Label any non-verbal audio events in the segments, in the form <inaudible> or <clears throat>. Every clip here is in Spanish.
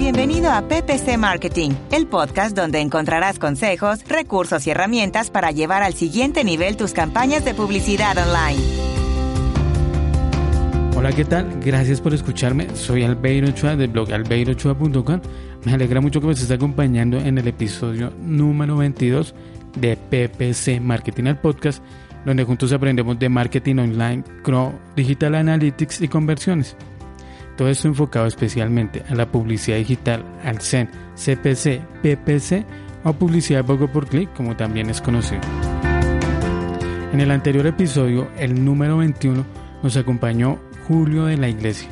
Bienvenido a PPC Marketing, el podcast donde encontrarás consejos, recursos y herramientas para llevar al siguiente nivel tus campañas de publicidad online. Hola, ¿qué tal? Gracias por escucharme. Soy Albeiro Ochoa del blog albeirochoa.com. Me alegra mucho que me estés acompañando en el episodio número 22 de PPC Marketing, el podcast, donde juntos aprendemos de marketing online, digital analytics y conversiones. Todo esto enfocado especialmente a la publicidad digital, al CEN, CPC, PPC o publicidad poco por clic, como también es conocido. En el anterior episodio, el número 21, nos acompañó Julio de la Iglesia,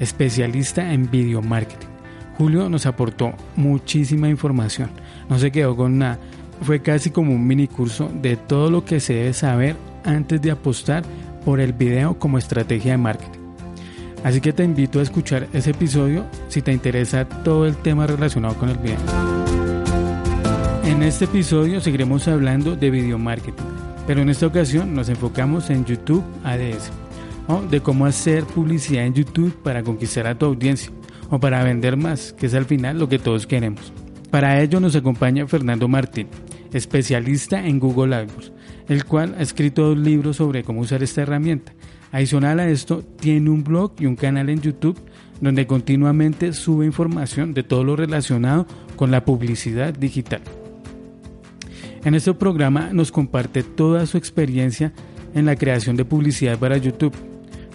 especialista en video marketing. Julio nos aportó muchísima información, no se quedó con nada, fue casi como un mini curso de todo lo que se debe saber antes de apostar por el video como estrategia de marketing. Así que te invito a escuchar ese episodio si te interesa todo el tema relacionado con el video. En este episodio seguiremos hablando de video marketing, pero en esta ocasión nos enfocamos en YouTube ADS, o de cómo hacer publicidad en YouTube para conquistar a tu audiencia o para vender más, que es al final lo que todos queremos. Para ello nos acompaña Fernando Martín, especialista en Google AdWords, el cual ha escrito dos libros sobre cómo usar esta herramienta Adicional a esto, tiene un blog y un canal en YouTube donde continuamente sube información de todo lo relacionado con la publicidad digital. En este programa nos comparte toda su experiencia en la creación de publicidad para YouTube.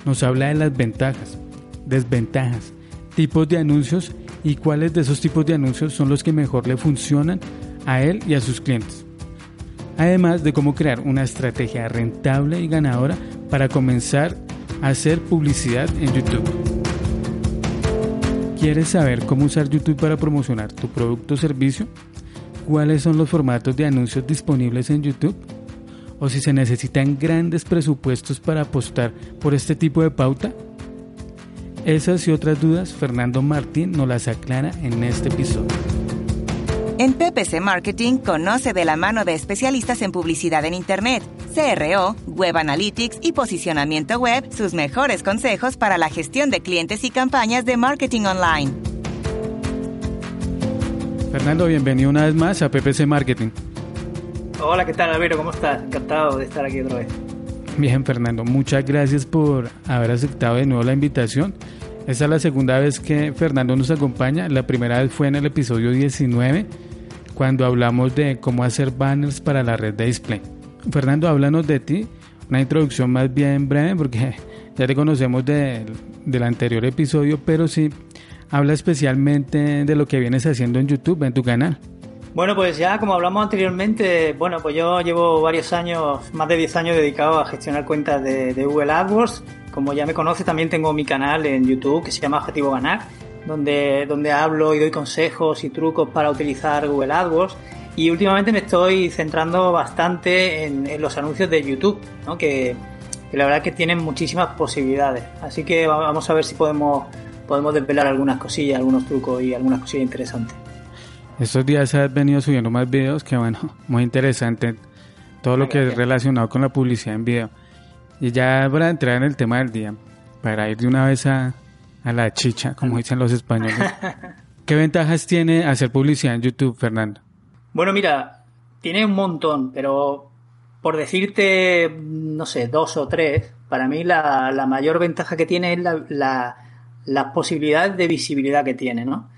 Nos habla de las ventajas, desventajas, tipos de anuncios y cuáles de esos tipos de anuncios son los que mejor le funcionan a él y a sus clientes. Además de cómo crear una estrategia rentable y ganadora para comenzar a hacer publicidad en YouTube. ¿Quieres saber cómo usar YouTube para promocionar tu producto o servicio? ¿Cuáles son los formatos de anuncios disponibles en YouTube? ¿O si se necesitan grandes presupuestos para apostar por este tipo de pauta? Esas y otras dudas Fernando Martín nos las aclara en este episodio. En PPC Marketing conoce de la mano de especialistas en publicidad en Internet, CRO, Web Analytics y posicionamiento web sus mejores consejos para la gestión de clientes y campañas de marketing online. Fernando, bienvenido una vez más a PPC Marketing. Hola, ¿qué tal, Alvaro? ¿Cómo estás? Encantado de estar aquí otra vez. Bien, Fernando, muchas gracias por haber aceptado de nuevo la invitación. Esta es la segunda vez que Fernando nos acompaña. La primera vez fue en el episodio 19 cuando hablamos de cómo hacer banners para la red de display. Fernando, háblanos de ti, una introducción más bien breve porque <laughs> ya te conocemos del anterior episodio, pero sí, habla especialmente de lo que vienes haciendo en YouTube, en tu canal. Bueno, pues ya como hablamos anteriormente, bueno, pues yo llevo varios años, más de 10 años dedicado a gestionar cuentas de, de Google AdWords. Como ya me conoces, también tengo mi canal en YouTube que se llama Objetivo Ganar donde, donde hablo y doy consejos y trucos para utilizar Google AdWords. Y últimamente me estoy centrando bastante en, los anuncios de YouTube, ¿no? que, la verdad que tienen muchísimas posibilidades. Así que vamos a ver si podemos, podemos desvelar algunas cosillas, algunos trucos y algunas cosillas interesantes. Estos días has venido subiendo más videos que, bueno, <laughs> muy interesante. Todo lo que es relacionado con la publicidad en video. Y ya para entrar en el tema del día, para ir de una vez a, a la chicha, como dicen los españoles. <laughs> ¿Qué ventajas tiene hacer publicidad en YouTube, Fernando? Bueno, mira, tiene un montón, pero por decirte, no sé, dos o tres, para mí la, mayor ventaja que tiene es la, la, posibilidad de visibilidad que tiene, ¿no?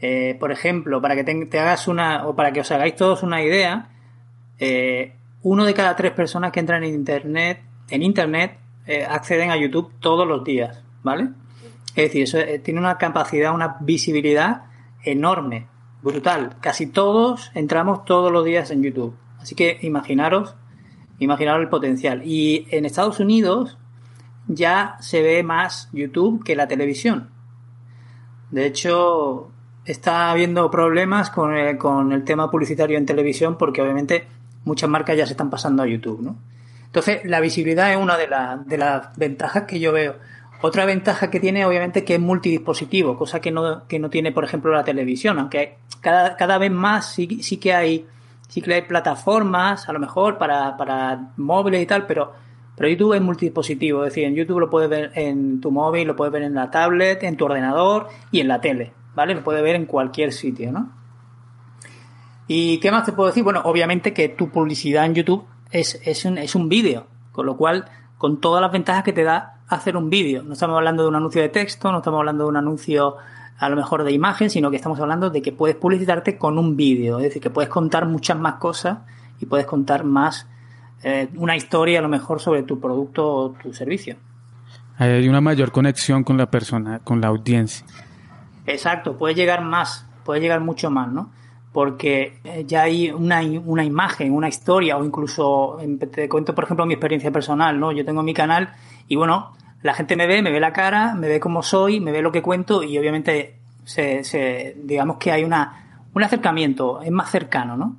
Eh, por ejemplo, para que te, hagas una, o para que os hagáis todos una idea, eh, uno de cada tres personas que entran en Internet, en Internet, eh, acceden a YouTube todos los días, ¿vale? Es decir, eso eh, tiene una capacidad, una visibilidad enorme, brutal. Casi todos entramos todos los días en YouTube. Así que imaginaros, imaginaros el potencial. Y en Estados Unidos ya se ve más YouTube que la televisión. De hecho, está habiendo problemas con el, con el tema publicitario en televisión porque obviamente muchas marcas ya se están pasando a YouTube, ¿no? Entonces, la visibilidad es una de, de las ventajas que yo veo. Otra ventaja que tiene, obviamente, que es multidispositivo, cosa que no, que no tiene, por ejemplo, la televisión, aunque cada, cada vez más sí, sí que hay sí que hay plataformas, a lo mejor, para, para móviles y tal, pero, pero YouTube es multidispositivo. Es decir, en YouTube lo puedes ver en tu móvil, lo puedes ver en la tablet, en tu ordenador y en la tele, ¿vale? Lo puedes ver en cualquier sitio, ¿no? ¿Y qué más te puedo decir? Bueno, obviamente que tu publicidad en YouTube es, es un, es un vídeo, con lo cual, con todas las ventajas que te da hacer un vídeo. No estamos hablando de un anuncio de texto, no estamos hablando de un anuncio a lo mejor de imagen, sino que estamos hablando de que puedes publicitarte con un vídeo, es decir, que puedes contar muchas más cosas y puedes contar más eh, una historia a lo mejor sobre tu producto o tu servicio. Hay una mayor conexión con la persona, con la audiencia. Exacto, puede llegar más, puede llegar mucho más, ¿no? Porque eh, ya hay una, una imagen, una historia, o incluso, te cuento por ejemplo mi experiencia personal, ¿no? Yo tengo mi canal y bueno, la gente me ve, me ve la cara, me ve cómo soy, me ve lo que cuento y obviamente se, se digamos que hay una, un acercamiento, es más cercano, ¿no?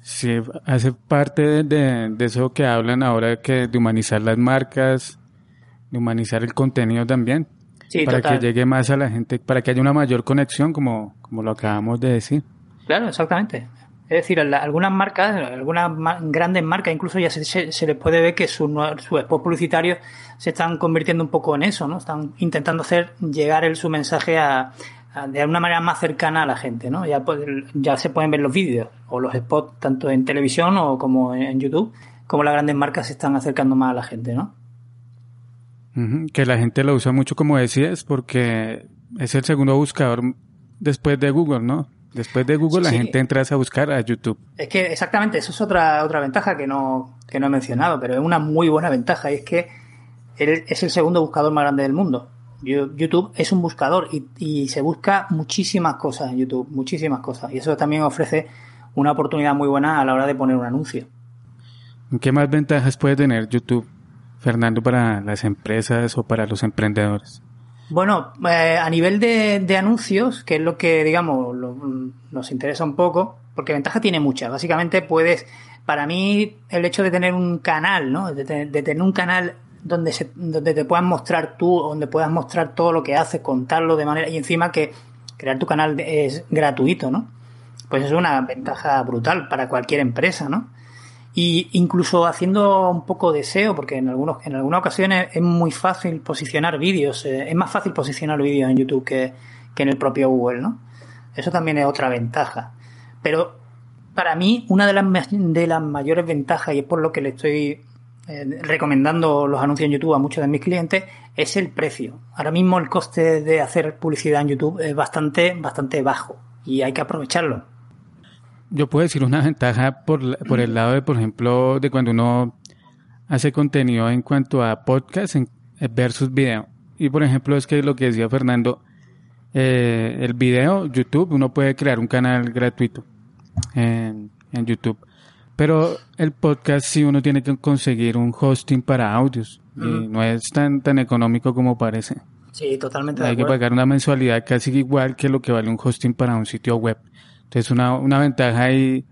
Sí, hace parte de, eso que hablan ahora que de humanizar las marcas, de humanizar el contenido también, para que llegue más a la gente, para que haya una mayor conexión, como, como lo acabamos de decir. Claro, exactamente. Es decir, algunas marcas, algunas grandes marcas, incluso ya se, les puede ver que sus su spots publicitarios se están convirtiendo un poco en eso, ¿no? Están intentando hacer llegar el, su mensaje a, de alguna manera más cercana a la gente, ¿no? Ya, ya se pueden ver los vídeos o los spots tanto en televisión o como en YouTube, como las grandes marcas se están acercando más a la gente, ¿no? Que la gente lo usa mucho, como decías, porque es el segundo buscador después de Google, ¿no? Después de Google la gente entra a buscar a YouTube. Es que exactamente, eso es otra, otra ventaja que no, que no he mencionado, pero es una muy buena ventaja y es que es el segundo buscador más grande del mundo. YouTube es un buscador y, y, se busca muchísimas cosas en YouTube, muchísimas cosas. Y eso también ofrece una oportunidad muy buena a la hora de poner un anuncio. ¿Qué más ventajas puede tener YouTube, Fernando, para las empresas o para los emprendedores? Bueno, eh, a nivel de, anuncios, que es lo que, digamos, nos interesa un poco, porque ventaja tiene muchas. Básicamente puedes, para mí, el hecho de tener un canal, ¿no? De, tener un canal donde, se, donde te puedas mostrar tú, donde puedas mostrar todo lo que haces, contarlo de manera, y encima que crear tu canal es gratuito, ¿no? Pues es una ventaja brutal para cualquier empresa, ¿no? Y incluso haciendo un poco de SEO, porque en, algunos, en algunas ocasiones es muy fácil posicionar vídeos, eh, es más fácil posicionar vídeos en YouTube que, en el propio Google, ¿no? Eso también es otra ventaja. Pero para mí, una de las, de las mayores ventajas, y es por lo que le estoy eh, recomendando los anuncios en YouTube a muchos de mis clientes, es el precio. Ahora mismo el coste de hacer publicidad en YouTube es bastante, bastante bajo y hay que aprovecharlo yo puedo decir una ventaja por, por el lado de, por ejemplo, de cuando uno hace contenido en cuanto a podcast versus video. Y por ejemplo, es que lo que decía Fernando, eh, el video, YouTube, uno puede crear un canal gratuito en, en YouTube. Pero el podcast sí uno tiene que conseguir un hosting para audios. Y no es tan, tan económico como parece. Sí, totalmente. Hay que pagar una mensualidad casi igual que lo que vale un hosting para un sitio web. Entonces, una, una ventaja ahí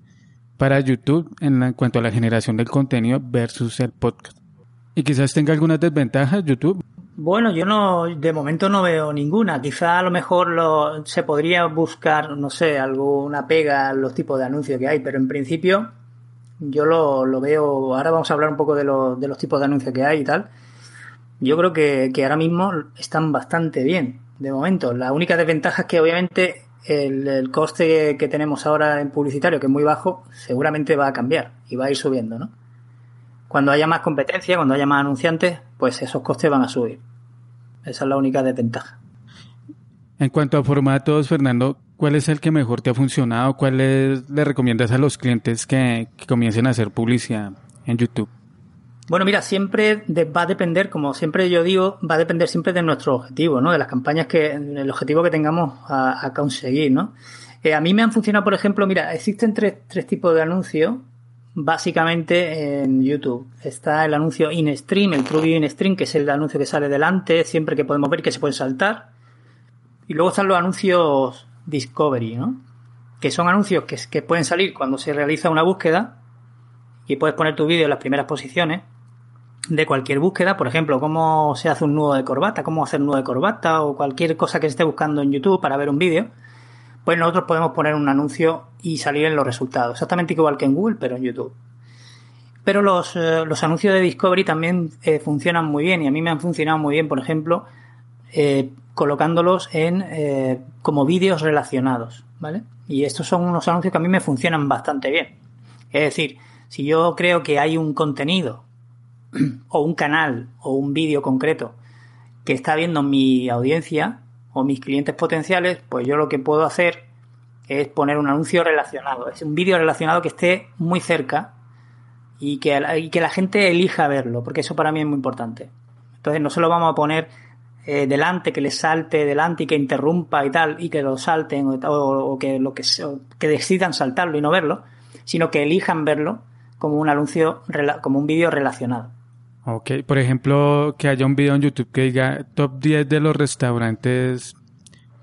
para YouTube en, cuanto a la generación del contenido versus el podcast. Y quizás tenga algunas desventajas YouTube. Bueno, yo no, de momento no veo ninguna. Quizá a lo mejor lo, se podría buscar, no sé, alguna pega a los tipos de anuncios que hay, pero en principio yo lo, lo veo. Ahora vamos a hablar un poco de, de los tipos de anuncios que hay y tal. Yo creo que, que ahora mismo están bastante bien, de momento. La única desventaja es que obviamente el, coste que tenemos ahora en publicitario, que es muy bajo, seguramente va a cambiar y va a ir subiendo, ¿no? Cuando haya más competencia, cuando haya más anunciantes, pues esos costes van a subir. Esa es la única desventaja. En cuanto a formatos, Fernando, ¿cuál es el que mejor te ha funcionado? ¿Cuál le recomiendas a los clientes que comiencen a hacer publicidad en YouTube? Bueno, mira, siempre va a depender, como siempre yo digo, va a depender siempre de nuestro objetivo, ¿no? De las campañas que, el objetivo que tengamos a, conseguir, ¿no? Eh, a mí me han funcionado, por ejemplo, mira, existen tres, tipos de anuncios básicamente en YouTube. Está el anuncio in stream, el True View in stream, que es el anuncio que sale delante, siempre que podemos ver que se puede saltar. Y luego están los anuncios Discovery, ¿no? Que son anuncios que, que pueden salir cuando se realiza una búsqueda y puedes poner tu vídeo en las primeras posiciones de cualquier búsqueda, por ejemplo, cómo se hace un nudo de corbata, cómo hacer un nudo de corbata o cualquier cosa que esté buscando en YouTube para ver un vídeo, pues nosotros podemos poner un anuncio y salir en los resultados, exactamente igual que en Google, pero en YouTube. Pero los, eh, los anuncios de Discovery también eh, funcionan muy bien y a mí me han funcionado muy bien, por ejemplo, eh, colocándolos en como vídeos relacionados, ¿vale? Y estos son unos anuncios que a mí me funcionan bastante bien. Es decir, si yo creo que hay un contenido <clears throat> o un canal o un vídeo concreto que está viendo mi audiencia o mis clientes potenciales, pues yo lo que puedo hacer es poner un anuncio relacionado, es un vídeo relacionado que esté muy cerca y que, que la gente elija verlo, porque eso para mí es muy importante. Entonces no se lo vamos a poner eh, delante, que le salte delante y que interrumpa y tal, y que lo salten o, que lo que, que decidan saltarlo y no verlo, sino que elijan verlo como un anuncio, como un vídeo relacionado. Ok, por ejemplo, que haya un video en YouTube que diga top 10 de los restaurantes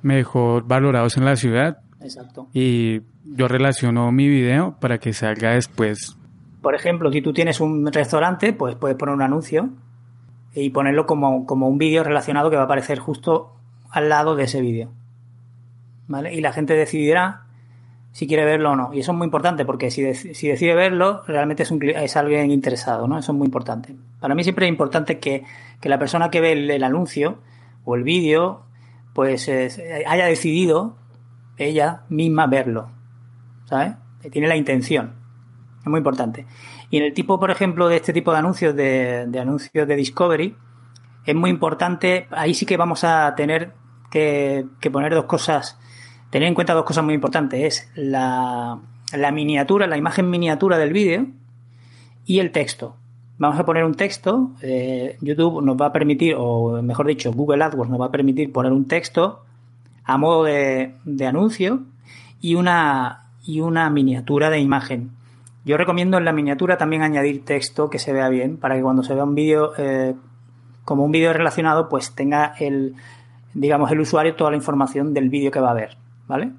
mejor valorados en la ciudad. Exacto. Y yo relaciono mi video para que salga después. Por ejemplo, si tú tienes un restaurante, pues puedes poner un anuncio y ponerlo como, como un vídeo relacionado que va a aparecer justo al lado de ese vídeo. ¿Vale? Y la gente decidirá si quiere verlo o no. Y eso es muy importante porque si, si decide verlo, realmente es, un, es alguien interesado, ¿no? Eso es muy importante. Para mí siempre es importante que, la persona que ve el, anuncio o el vídeo, pues haya decidido ella misma verlo, ¿sabes? Tiene la intención. Es muy importante. Y en el tipo, por ejemplo, de este tipo de anuncios, de, anuncios de Discovery, es muy importante, ahí sí que vamos a tener que, que poner dos cosas tener en cuenta dos cosas muy importantes. Es la, miniatura, la imagen miniatura del vídeo y el texto. Vamos a poner un texto. Eh, YouTube nos va a permitir, o mejor dicho, Google AdWords nos va a permitir poner un texto a modo de, anuncio y una, y una miniatura de imagen. Yo recomiendo en la miniatura también añadir texto que se vea bien para que cuando se vea un vídeo eh, como un vídeo relacionado, pues tenga el, digamos, el usuario toda la información del vídeo que va a ver. ¿Vale?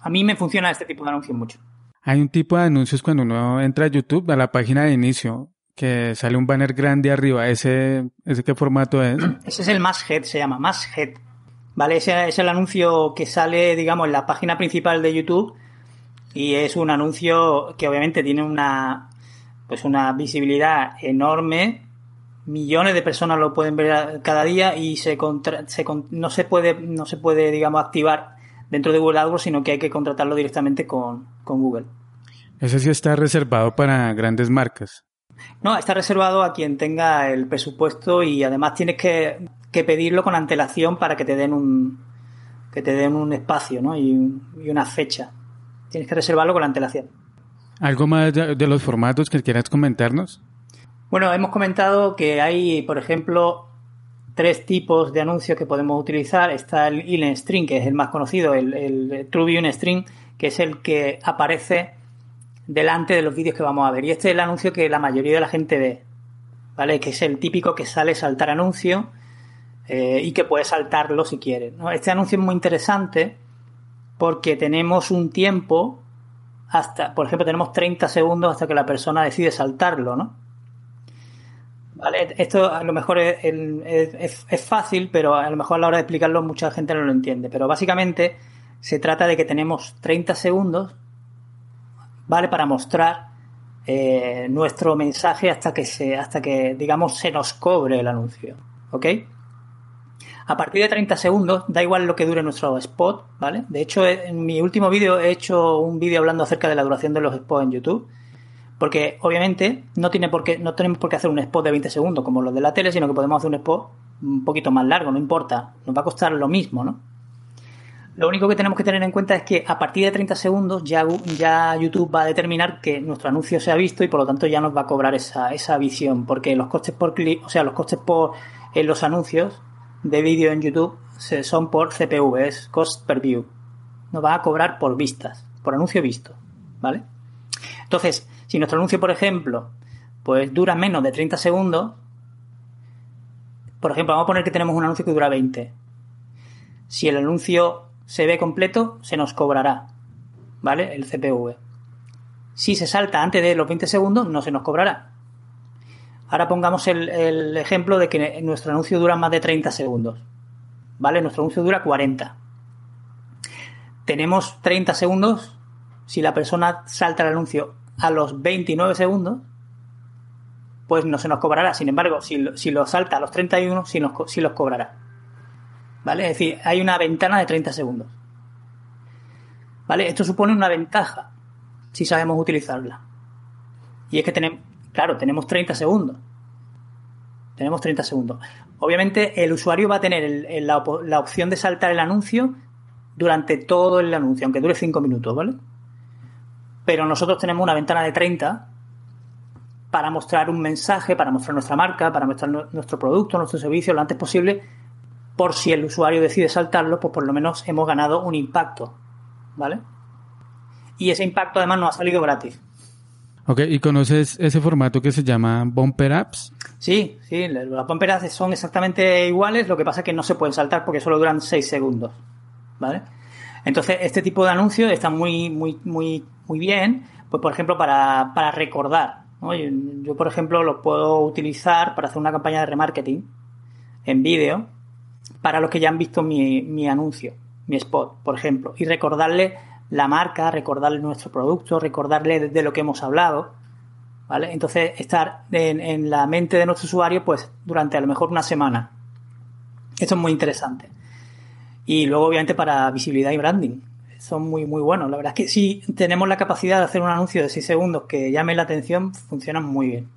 A mí me funciona este tipo de anuncios mucho. Hay un tipo de anuncios cuando uno entra a YouTube, a la página de inicio, que sale un banner grande arriba. ¿Ese, ese qué formato es? <clears throat> Ese es el Masthead, se llama Masthead. ¿Vale? Ese es el anuncio que sale, digamos, en la página principal de YouTube y es un anuncio que obviamente tiene una, pues una visibilidad enorme millones de personas lo pueden ver cada día y se, no se puede no se puede digamos activar dentro de Google AdWords sino que hay que contratarlo directamente con, Google. Ese sí está reservado para grandes marcas. No está reservado a quien tenga el presupuesto y además tienes que, pedirlo con antelación para que te den un que te den un espacio ¿no? y, una fecha. Tienes que reservarlo con antelación. Algo más de los formatos que quieras comentarnos bueno, hemos comentado que hay, por ejemplo, tres tipos de anuncios que podemos utilizar. Está el in string, que es el más conocido, el, el True String, que es el que aparece delante de los vídeos que vamos a ver. Y este es el anuncio que la mayoría de la gente ve, ¿vale? Que es el típico que sale saltar anuncio eh, y que puede saltarlo si quiere. Este anuncio es muy interesante porque tenemos un tiempo hasta, por ejemplo, tenemos 30 segundos hasta que la persona decide saltarlo, ¿no? Esto a lo mejor es, fácil, pero a lo mejor a la hora de explicarlo mucha gente no lo entiende. Pero básicamente se trata de que tenemos 30 segundos, ¿vale? Para mostrar eh, nuestro mensaje hasta que se, hasta que, digamos, se nos cobre el anuncio. ¿Ok? A partir de 30 segundos, da igual lo que dure nuestro spot, ¿vale? De hecho, en mi último vídeo he hecho un vídeo hablando acerca de la duración de los spots en YouTube porque obviamente no, tiene por qué, no tenemos por qué hacer un spot de 20 segundos como los de la tele, sino que podemos hacer un spot un poquito más largo, no importa, nos va a costar lo mismo, ¿no? Lo único que tenemos que tener en cuenta es que a partir de 30 segundos ya, ya YouTube va a determinar que nuestro anuncio se ha visto y por lo tanto ya nos va a cobrar esa, esa visión, porque los costes por clic, o sea, los costes por los anuncios de vídeo en YouTube son por CPV, es cost per view. Nos va a cobrar por vistas, por anuncio visto, ¿vale? Entonces, si nuestro anuncio, por ejemplo, pues dura menos de 30 segundos, por ejemplo, vamos a poner que tenemos un anuncio que dura 20. Si el anuncio se ve completo, se nos cobrará, ¿vale? El CPV. Si se salta antes de los 20 segundos, no se nos cobrará. Ahora pongamos el, ejemplo de que nuestro anuncio dura más de 30 segundos. ¿Vale? Nuestro anuncio dura 40. Tenemos 30 segundos. Si la persona salta el anuncio a los 29 segundos, pues no se nos cobrará. Sin embargo, si, lo salta a los 31, sí, nos, sí los cobrará. ¿Vale? Es decir, hay una ventana de 30 segundos. ¿Vale? Esto supone una ventaja si sabemos utilizarla. Y es que tenemos, Claro, tenemos 30 segundos. Tenemos 30 segundos. Obviamente el usuario va a tener la, opción de saltar el anuncio durante todo el anuncio, aunque dure 5 minutos, ¿vale? Pero nosotros tenemos una ventana de 30 para mostrar un mensaje, para mostrar nuestra marca, para mostrar nuestro producto, nuestro servicio lo antes posible, por si el usuario decide saltarlo, pues por lo menos hemos ganado un impacto, ¿vale? Y ese impacto además nos ha salido gratis. Ok, ¿y conoces ese formato que se llama Bumper Apps? Sí, sí, las Bumper Apps son exactamente iguales, lo que pasa es que no se pueden saltar porque solo duran 6 segundos, ¿vale? Entonces, este tipo de anuncios está muy, muy, muy, muy bien, pues por ejemplo, para, recordar. Yo, por ejemplo, lo puedo utilizar para hacer una campaña de remarketing en vídeo para los que ya han visto mi, mi anuncio, mi spot, por ejemplo, y recordarle la marca, recordarle nuestro producto, recordarle de lo que hemos hablado, ¿vale? Entonces, estar en, la mente de nuestro usuario, pues, durante a lo mejor una semana. Esto es muy interesante. Y luego, obviamente, para visibilidad y branding. Son muy, muy buenos. La verdad es que si tenemos la capacidad de hacer un anuncio de 6 segundos que llame la atención, funcionan muy bien.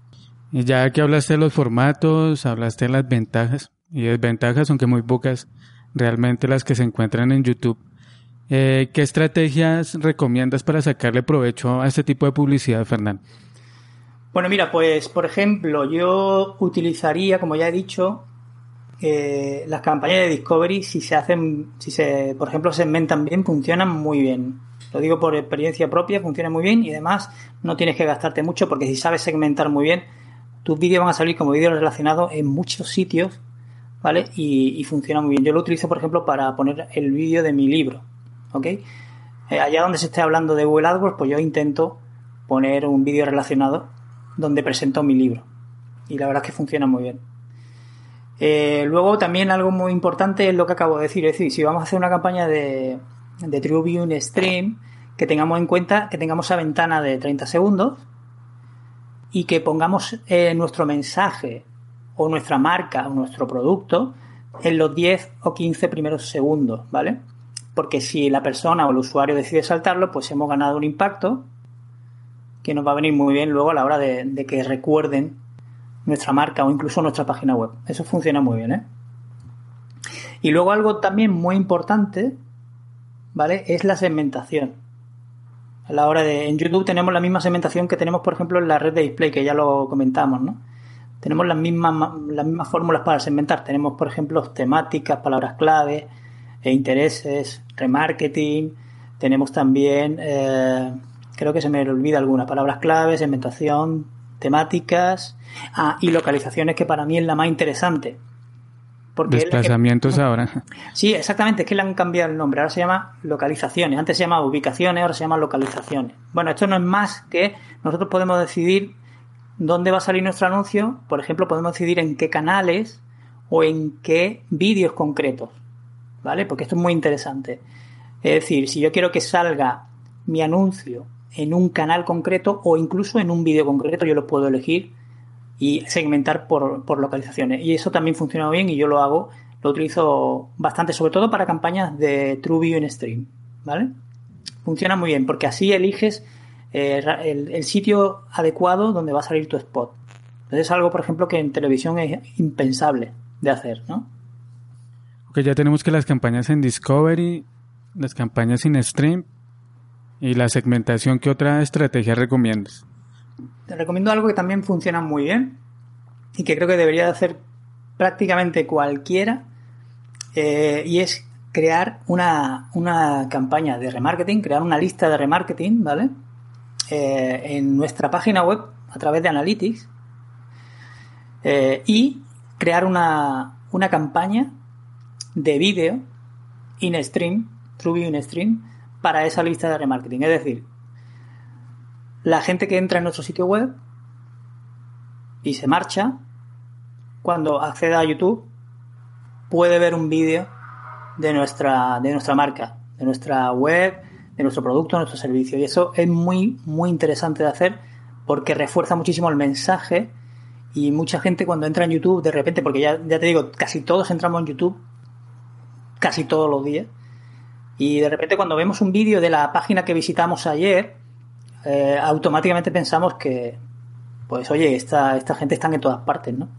Y ya que hablaste de los formatos, hablaste de las ventajas y desventajas, aunque muy pocas, realmente las que se encuentran en YouTube. Eh, ¿Qué estrategias recomiendas para sacarle provecho a este tipo de publicidad, Fernando? Bueno, mira, pues por ejemplo, yo utilizaría, como ya he dicho, eh, las campañas de Discovery, si se hacen, si se, por ejemplo, segmentan bien, funcionan muy bien. Lo digo por experiencia propia, funciona muy bien y además no tienes que gastarte mucho porque si sabes segmentar muy bien, tus vídeos van a salir como vídeos relacionados en muchos sitios, ¿vale? Y, y funciona muy bien. Yo lo utilizo, por ejemplo, para poner el vídeo de mi libro ¿ok? Eh, allá donde se esté hablando de Google AdWords, pues yo intento poner un vídeo relacionado donde presento mi libro. Y la verdad es que funciona muy bien. Eh, luego también algo muy importante es lo que acabo de decir, es decir, si vamos a hacer una campaña de, de TrueView Stream, que tengamos en cuenta que tengamos esa ventana de 30 segundos y que pongamos eh, nuestro mensaje o nuestra marca o nuestro producto en los 10 o 15 primeros segundos, ¿vale? porque si la persona o el usuario decide saltarlo, pues hemos ganado un impacto que nos va a venir muy bien luego a la hora de, que recuerden nuestra marca o incluso nuestra página web. Eso funciona muy bien, ¿eh? Y luego algo también muy importante, ¿vale? Es la segmentación. A la hora de. En YouTube tenemos la misma segmentación que tenemos, por ejemplo, en la red de display, que ya lo comentamos, ¿no? Tenemos las mismas, las mismas fórmulas para segmentar. Tenemos, por ejemplo, temáticas, palabras clave, e intereses, remarketing, tenemos también, eh, creo que se me olvida alguna, palabras claves, segmentación, temáticas ah, y localizaciones que para mí es la más interesante. Porque Desplazamientos <laughs> ahora. Sí, exactamente, es que le han cambiado el nombre, ahora se llama localizaciones, antes se llamaba ubicaciones, ahora se llama localizaciones. Bueno, esto no es más que nosotros podemos decidir dónde va a salir nuestro anuncio, por ejemplo, podemos decidir en qué canales o en qué vídeos concretos. ¿vale? Porque esto es muy interesante. Es decir, si yo quiero que salga mi anuncio en un canal concreto o incluso en un vídeo concreto, yo lo puedo elegir y segmentar por, localizaciones. Y eso también funciona bien y yo lo hago, lo utilizo bastante, sobre todo para campañas de TrueView en Stream, ¿vale? Funciona muy bien porque así eliges eh, el, sitio adecuado donde va a salir tu spot. Entonces es algo, por ejemplo, que en televisión es impensable de hacer, ¿no? ya tenemos que las campañas en Discovery, las campañas en Stream y la segmentación, ¿qué otra estrategia recomiendas? Te recomiendo algo que también funciona muy bien y que creo que debería hacer prácticamente cualquiera eh, y es crear una, una, campaña de remarketing, crear una lista de remarketing, ¿vale? eh, en nuestra página web a través de Analytics eh, y crear una, una campaña de vídeo in stream, TrueView in stream, para esa lista de remarketing. Es decir, la gente que entra en nuestro sitio web y se marcha, cuando acceda a YouTube, puede ver un vídeo de nuestra, de nuestra marca, de nuestra web, de nuestro producto, de nuestro servicio. Y eso es muy, muy interesante de hacer porque refuerza muchísimo el mensaje y mucha gente cuando entra en YouTube de repente, porque ya, ya te digo, casi todos entramos en YouTube, casi todos los días, y de repente cuando vemos un vídeo de la página que visitamos ayer, eh, automáticamente pensamos que, pues oye, esta, esta gente está en todas partes, ¿no?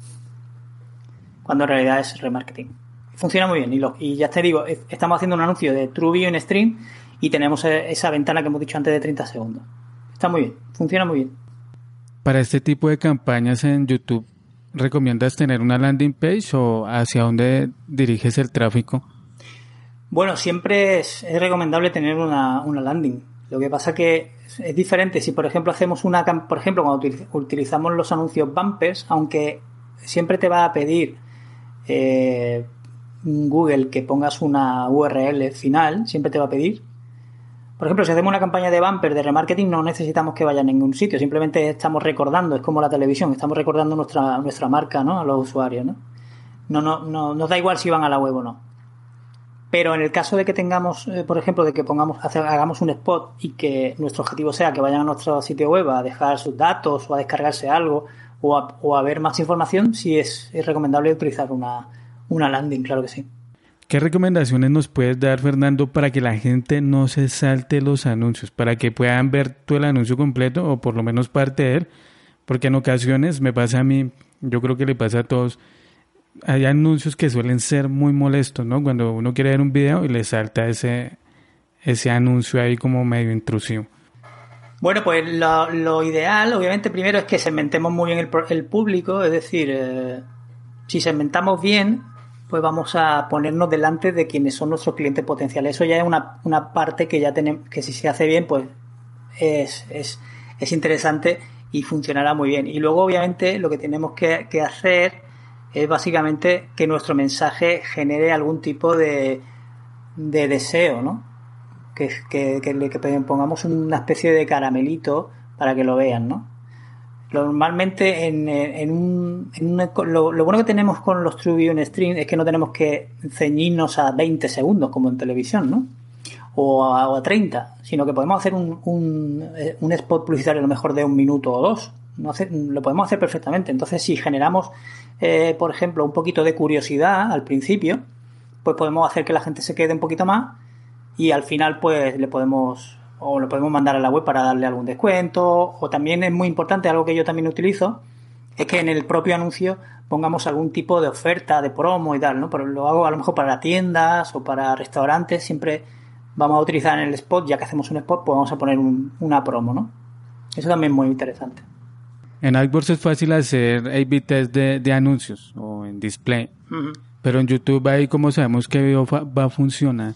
Cuando en realidad es remarketing. Funciona muy bien. Y, ya te digo, estamos haciendo un anuncio de TrueView en stream y tenemos e, esa ventana que hemos dicho antes de 30 segundos. Está muy bien, funciona muy bien. Para este tipo de campañas en YouTube, ¿recomiendas tener una landing page o hacia dónde diriges el tráfico? Bueno, siempre es, recomendable tener una, landing. Lo que pasa que es diferente si, por ejemplo, hacemos una, por ejemplo, cuando utilizamos los anuncios bumpers, aunque siempre te va a pedir eh, Google que pongas una URL final, siempre te va a pedir, por ejemplo, si hacemos una campaña de bumper de remarketing, no necesitamos que vaya a ningún sitio, simplemente estamos recordando, es como la televisión, estamos recordando nuestra, nuestra marca ¿no? a los usuarios. ¿no? No, no, no, nos da igual si van a la web o no. Pero en el caso de que tengamos, eh, por ejemplo, de que pongamos, hagamos un spot y que nuestro objetivo sea que vayan a nuestro sitio web a dejar sus datos o a descargarse algo o a, o a ver más información, sí es, es recomendable utilizar una, una landing, claro que sí. ¿Qué recomendaciones nos puedes dar, Fernando, para que la gente no se salte los anuncios, para que puedan ver todo el anuncio completo o por lo menos parte de él? Porque en ocasiones me pasa a mí, yo creo que le pasa a todos, hay anuncios que suelen ser muy molestos, ¿no? Cuando uno quiere ver un video y le salta ese, ese anuncio ahí como medio intrusivo. Bueno, pues lo, ideal, obviamente, primero es que segmentemos muy bien el, público, es decir, eh, si segmentamos bien, pues vamos a ponernos delante de quienes son nuestros clientes potenciales. Eso ya es una, parte que ya tenemos, que si se hace bien, pues es, es, es, interesante y funcionará muy bien. Y luego, obviamente, lo que tenemos que, hacer es básicamente que nuestro mensaje genere algún tipo de, de deseo, ¿no? Que, que, que, que pongamos una especie de caramelito para que lo vean, ¿no? Normalmente en, en un, lo, bueno que tenemos con los en stream es que no tenemos que ceñirnos a 20 segundos como en televisión, ¿no? O a, 30, sino que podemos hacer un, un, eh, un, spot publicitario a lo mejor de un minuto o dos. Lo podemos hacer perfectamente. Entonces, si generamos, eh, por ejemplo, un poquito de curiosidad al principio, pues podemos hacer que la gente se quede un poquito más y al final, pues le podemos o lo podemos mandar a la web para darle algún descuento, o también es muy importante, algo que yo también utilizo, es que en el propio anuncio pongamos algún tipo de oferta, de promo y tal, ¿no? Pero lo hago a lo mejor para tiendas o para restaurantes, siempre vamos a utilizar en el spot, ya que hacemos un spot, pues vamos a poner una promo, ¿no? Eso también es muy interesante. En AdWords es fácil hacer A-B test de, anuncios o en display, pero en YouTube ahí como sabemos que va a funcionar.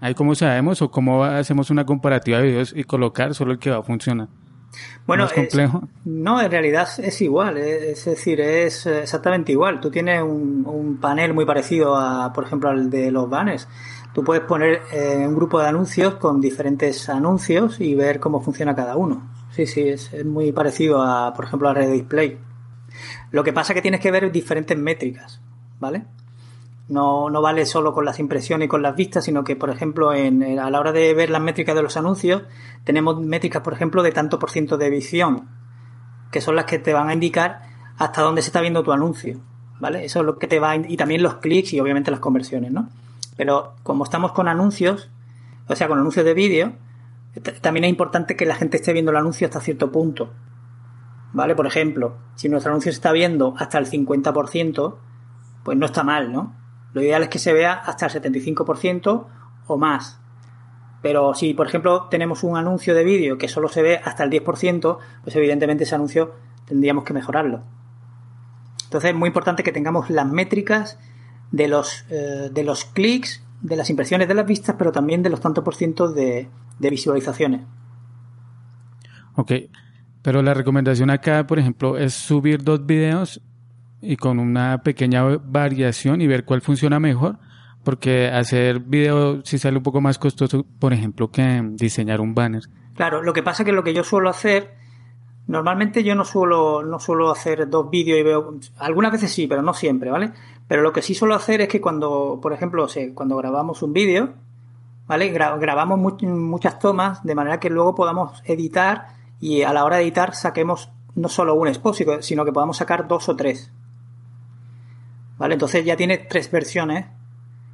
Ahí cómo sabemos o cómo hacemos una comparativa de videos y colocar solo el que va a funcionar. Bueno, ¿Es complejo? no, en realidad es igual, es decir, es exactamente igual. Tú tienes un, panel muy parecido a, por ejemplo, al de los banners. Tú puedes poner eh, un grupo de anuncios con diferentes anuncios y ver cómo funciona cada uno. Sí, sí, es, muy parecido a, por ejemplo, a Red Display. Lo que pasa es que tienes que ver diferentes métricas, ¿vale? No, no vale solo con las impresiones y con las vistas, sino que, por ejemplo, en, a la hora de ver las métricas de los anuncios, tenemos métricas, por ejemplo, de tanto por ciento de visión, que son las que te van a indicar hasta dónde se está viendo tu anuncio, ¿vale? Eso es lo que te va a, y también los clics y obviamente las conversiones, ¿no? Pero como estamos con anuncios, o sea, con anuncios de vídeo, también es importante que la gente esté viendo el anuncio hasta cierto punto, ¿vale? Por ejemplo, si nuestro anuncio se está viendo hasta el 50%, pues no está mal, ¿no? Lo ideal es que se vea hasta el 75% o más. Pero si, por ejemplo, tenemos un anuncio de vídeo que solo se ve hasta el 10%, pues evidentemente ese anuncio tendríamos que mejorarlo. Entonces es muy importante que tengamos las métricas de los, eh, de los clics, de las impresiones de las vistas, pero también de los tantos por ciento de, de visualizaciones. Ok, pero la recomendación acá, por ejemplo, es subir dos videos y con una pequeña variación y ver cuál funciona mejor, porque hacer video sí sale un poco más costoso, por ejemplo, que diseñar un banner. Claro, lo que pasa es que lo que yo suelo hacer, normalmente yo no suelo, no suelo hacer dos vídeos y veo, algunas veces sí, pero no siempre, ¿vale? Pero lo que sí suelo hacer es que cuando, por ejemplo, cuando grabamos un vídeo, ¿vale? grabamos muchas tomas de manera que luego podamos editar y a la hora de editar saquemos no solo un expositor, sino que podamos sacar dos o tres. ¿Vale? Entonces ya tiene tres versiones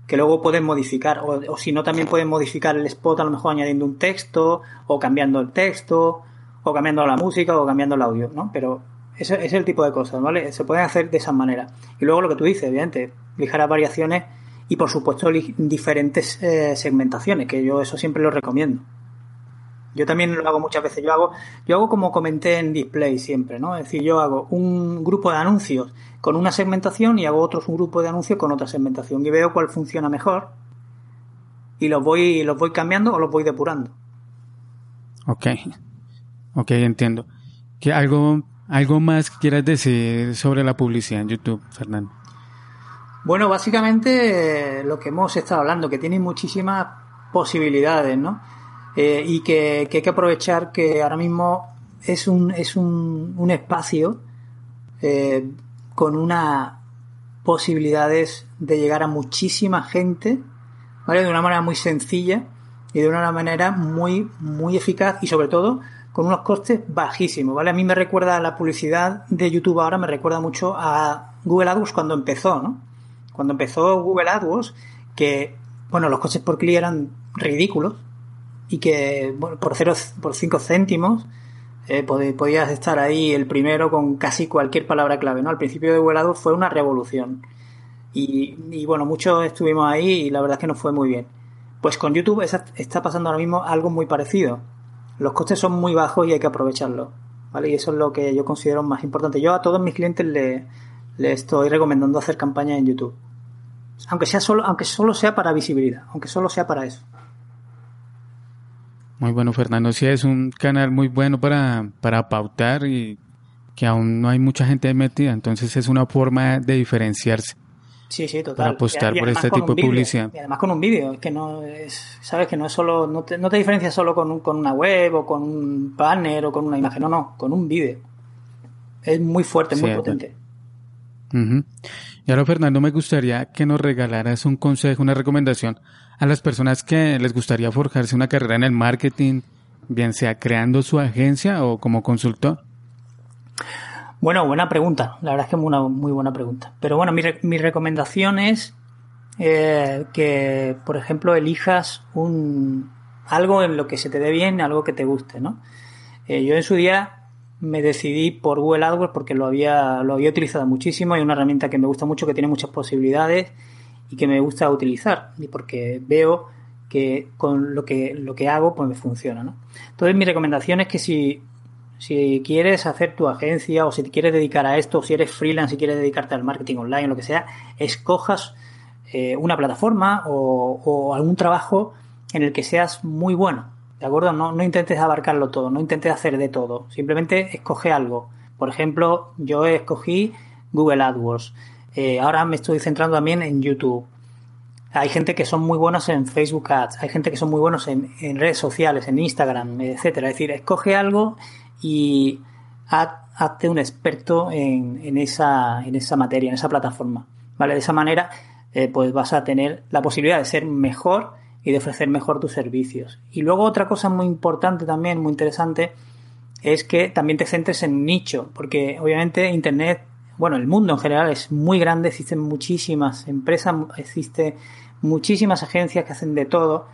que luego pueden modificar. O, si no, también pueden modificar el spot, a lo mejor añadiendo un texto, o cambiando el texto, o cambiando la música, o cambiando el audio, ¿no? Pero ese, es el tipo de cosas, ¿vale? Se pueden hacer de esa manera. Y luego lo que tú dices, evidente, ligeras variaciones y por supuesto diferentes eh, segmentaciones, que yo eso siempre lo recomiendo. Yo también lo hago muchas veces. Yo hago, yo hago como comenté en display siempre, ¿no? Es decir, yo hago un grupo de anuncios con una segmentación y hago otros un grupo de anuncios con otra segmentación y veo cuál funciona mejor y los voy, los voy cambiando o los voy depurando. Ok, ok, entiendo. ¿Qué, algo, ¿Algo más que quieras decir sobre la publicidad en YouTube, Fernando? Bueno, básicamente eh, lo que hemos estado hablando, que tiene muchísimas posibilidades, ¿no? Eh, y que, hay que aprovechar que ahora mismo es un, es un, un espacio eh, con unas posibilidades de llegar a muchísima gente, ¿vale? De una manera muy sencilla y de una manera muy, muy eficaz y sobre todo con unos costes bajísimos, ¿vale? A mí me recuerda la publicidad de YouTube ahora, me recuerda mucho a Google AdWords cuando empezó, ¿no? Cuando empezó Google AdWords, que, bueno, los costes por clic eran ridículos, y que bueno, por cero, por 5 céntimos eh, podías estar ahí el primero con casi cualquier palabra clave, ¿no? Al principio de Google fue una revolución. Y, bueno, muchos estuvimos ahí y la verdad es que no fue muy bien. Pues con YouTube está pasando ahora mismo algo muy parecido. Los costes son muy bajos y hay que aprovecharlo. ¿Vale? Y eso es lo que yo considero más importante. Yo a todos mis clientes le, le estoy recomendando hacer campañas en YouTube. Aunque sea solo, aunque solo sea para visibilidad, aunque solo sea para eso. Muy bueno, Fernando. Sí, es un canal muy bueno para, para pautar y que aún no hay mucha gente metida. Entonces es una forma de diferenciarse. Sí, sí, total. Para apostar por este tipo de publicidad. Y además con un vídeo, que no es, sabes que no es solo, no te, no te diferencias solo con, con una web o con un banner o con una imagen, no, no, con un vídeo. Es muy fuerte, muy potente. Y ahora, Fernando, me gustaría que nos regalaras un consejo, una recomendación a las personas que les gustaría forjarse una carrera en el marketing, bien sea creando su agencia o como consultor? Bueno, buena pregunta. La verdad es que es una muy buena pregunta. Pero bueno, mi, mi recomendación es eh, que, por ejemplo, elijas un algo en lo que se te dé bien, algo que te guste, ¿no? Eh, yo en su día me decidí por Google AdWords porque lo había, lo había utilizado muchísimo. Hay una herramienta que me gusta mucho, que tiene muchas posibilidades y que me gusta utilizar y porque veo que con lo que, lo que hago pues me funciona. ¿no? Entonces mi recomendación es que si, si quieres hacer tu agencia o si te quieres dedicar a esto, o si eres freelance y quieres dedicarte al marketing online lo que sea, escojas eh, una plataforma o, algún trabajo en el que seas muy bueno. ¿De acuerdo? No, no intentes abarcarlo todo, no intentes hacer de todo. Simplemente escoge algo. Por ejemplo, yo escogí Google AdWords. Eh, ahora me estoy centrando también en YouTube. Hay gente que son muy buenos en Facebook Ads, hay gente que son muy buenos en, redes sociales, en Instagram, etcétera. Es decir, escoge algo y hazte un experto en, esa, materia, en esa plataforma. ¿Vale? De esa manera, eh, pues vas a tener la posibilidad de ser mejor y de ofrecer mejor tus servicios. Y luego otra cosa muy importante también, muy interesante, es que también te centres en nicho, porque obviamente Internet bueno, el mundo en general es muy grande, existen muchísimas empresas, existen muchísimas agencias que hacen de todo,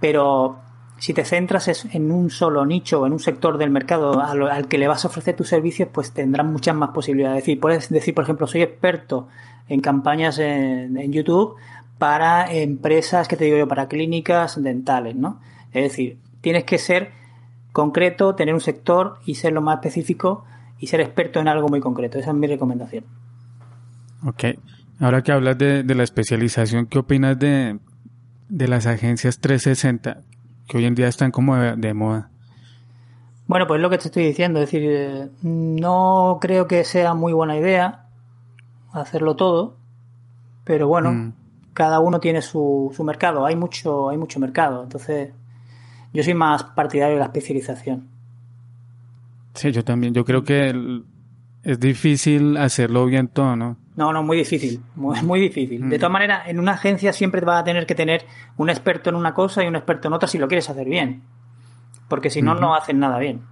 pero si te centras en un solo nicho o en un sector del mercado al, que le vas a ofrecer tus servicios, pues tendrás muchas más posibilidades. Es decir, puedes decir, por ejemplo, soy experto en campañas en, YouTube para empresas, que te digo yo, para clínicas dentales, ¿no? Es decir, tienes que ser concreto, tener un sector y ser lo más específico y ser experto en algo muy concreto. Esa es mi recomendación. Ok. Ahora que hablas de, la especialización, ¿qué opinas de, las agencias 360 que hoy en día están como de, moda? Bueno, pues lo que te estoy diciendo, es decir, eh, no creo que sea muy buena idea hacerlo todo, pero bueno, mm. cada uno tiene su, su mercado, hay mucho, hay mucho mercado, entonces yo soy más partidario de la especialización. Sí, yo también, yo creo que es difícil hacerlo bien todo, ¿no? No, no, muy difícil, muy, muy difícil. De mm. todas maneras, en una agencia siempre vas a tener que tener un experto en una cosa y un experto en otra si lo quieres hacer bien. Porque si no, no hacen nada bien.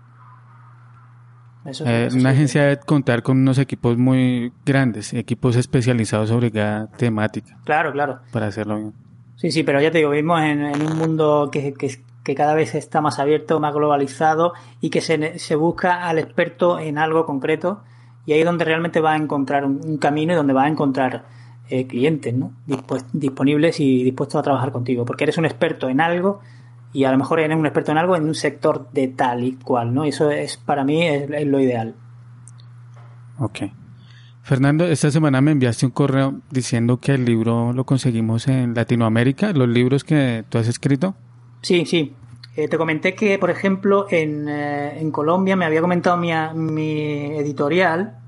Eh, una agencia debe contar con unos equipos muy grandes, equipos especializados sobre cada temática. Claro, claro. Para hacerlo bien. Sí, sí, pero ya te digo, vivimos en, un mundo que, que, cada vez está más abierto, más globalizado y que se, se busca al experto en algo concreto y ahí es donde realmente va a encontrar un, camino y donde va a encontrar eh, clientes ¿no? disponibles y dispuestos a trabajar contigo, porque eres un experto en algo y a lo mejor eres un experto en algo en un sector de tal y cual, ¿no? Y eso es para mí es, lo ideal. Ok. Fernando, esta semana me enviaste un correo diciendo que el libro lo conseguimos en Latinoamérica, los libros que tú has escrito. Sí, sí. Eh, te comenté que, por ejemplo, en, eh, Colombia me había comentado mi, editorial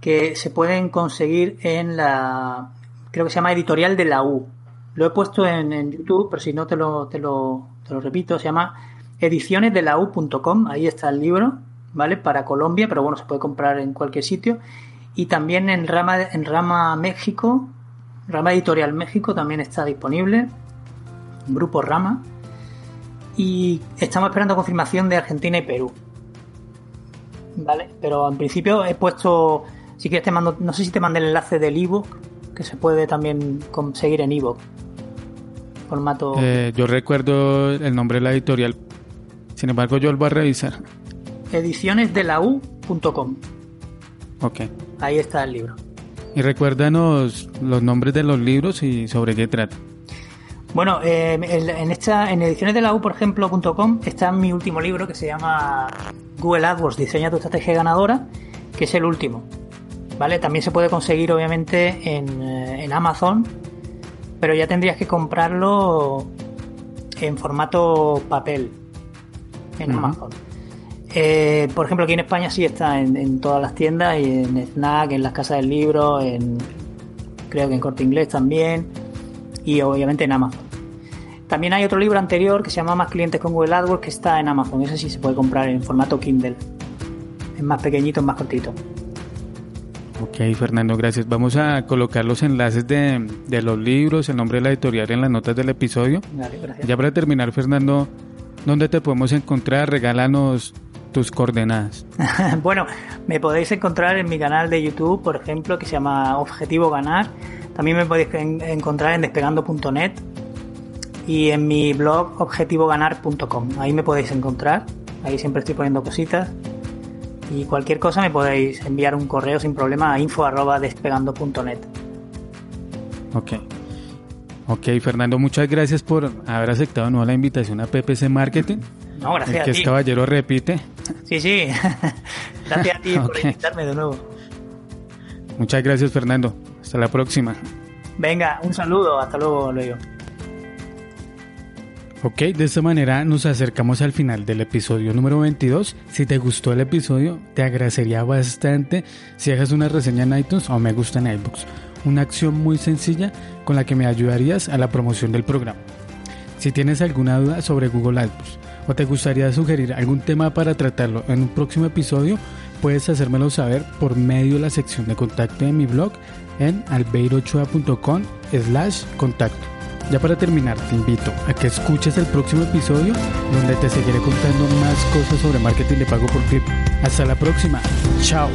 que se pueden conseguir en la, creo que se llama editorial de la U. Lo he puesto en, YouTube, pero si no te lo, te lo, te lo repito, se llama edicionesdelau.com, ahí está el libro, ¿vale? Para Colombia, pero bueno, se puede comprar en cualquier sitio. Y también en Rama, en Rama México, Rama Editorial México también está disponible, Grupo Rama y estamos esperando confirmación de Argentina y Perú. ¿Vale? Pero en principio he puesto, si quieres te mando, no sé si te mandé el enlace del ebook, que se puede también conseguir en ebook. Formato... Eh, yo recuerdo el nombre de la editorial, sin embargo yo lo voy a revisar. Edicionesdelau.com Ok. Ahí está el libro. Y recuérdanos los nombres de los libros y sobre qué trata. Bueno, eh, en esta, en ediciones de la U, por ejemplo.com, está mi último libro que se llama Google AdWords, diseña tu estrategia ganadora, que es el último. ¿Vale? También se puede conseguir, obviamente, en, eh, Amazon, pero ya tendrías que comprarlo en formato papel en Amazon. Eh, por ejemplo, aquí en España sí está en, en, todas las tiendas, y en Snack, en las casas del libro, en creo que en Corte Inglés también y obviamente en Amazon. También hay otro libro anterior que se llama Más clientes con Google AdWords que está en Amazon. Ese sí se puede comprar en formato Kindle. Es más pequeñito, es más cortito. Ok, Fernando, gracias. Vamos a colocar los enlaces de, de los libros, el nombre de la editorial en las notas del episodio. Ya para terminar, Fernando, ¿dónde te podemos encontrar? Regálanos tus coordenadas. <laughs> bueno, me podéis encontrar en mi canal de YouTube, por ejemplo, que se llama Objetivo Ganar también me podéis encontrar en despegando.net y en mi blog objetivoganar.com. Ahí me podéis encontrar. Ahí siempre estoy poniendo cositas. Y cualquier cosa me podéis enviar un correo sin problema a info.despegando.net. Ok. Ok, Fernando, muchas gracias por haber aceptado la invitación a PPC Marketing. No, gracias El que es caballero repite. Sí, sí. <laughs> gracias a ti por invitarme de nuevo. Muchas gracias, Fernando. Hasta la próxima. Venga, un saludo. Hasta luego, luego. Ok, de esta manera nos acercamos al final del episodio número 22. Si te gustó el episodio, te agradecería bastante si hagas una reseña en iTunes o me gusta en iBooks. Una acción muy sencilla con la que me ayudarías a la promoción del programa. Si tienes alguna duda sobre Google AdWords o te gustaría sugerir algún tema para tratarlo en un próximo episodio, puedes hacérmelo saber por medio de la sección de contacto de mi blog en albeirochua.com slash contacto. Ya para terminar, te invito a que escuches el próximo episodio donde te seguiré contando más cosas sobre marketing de pago por clip. Hasta la próxima. Chao.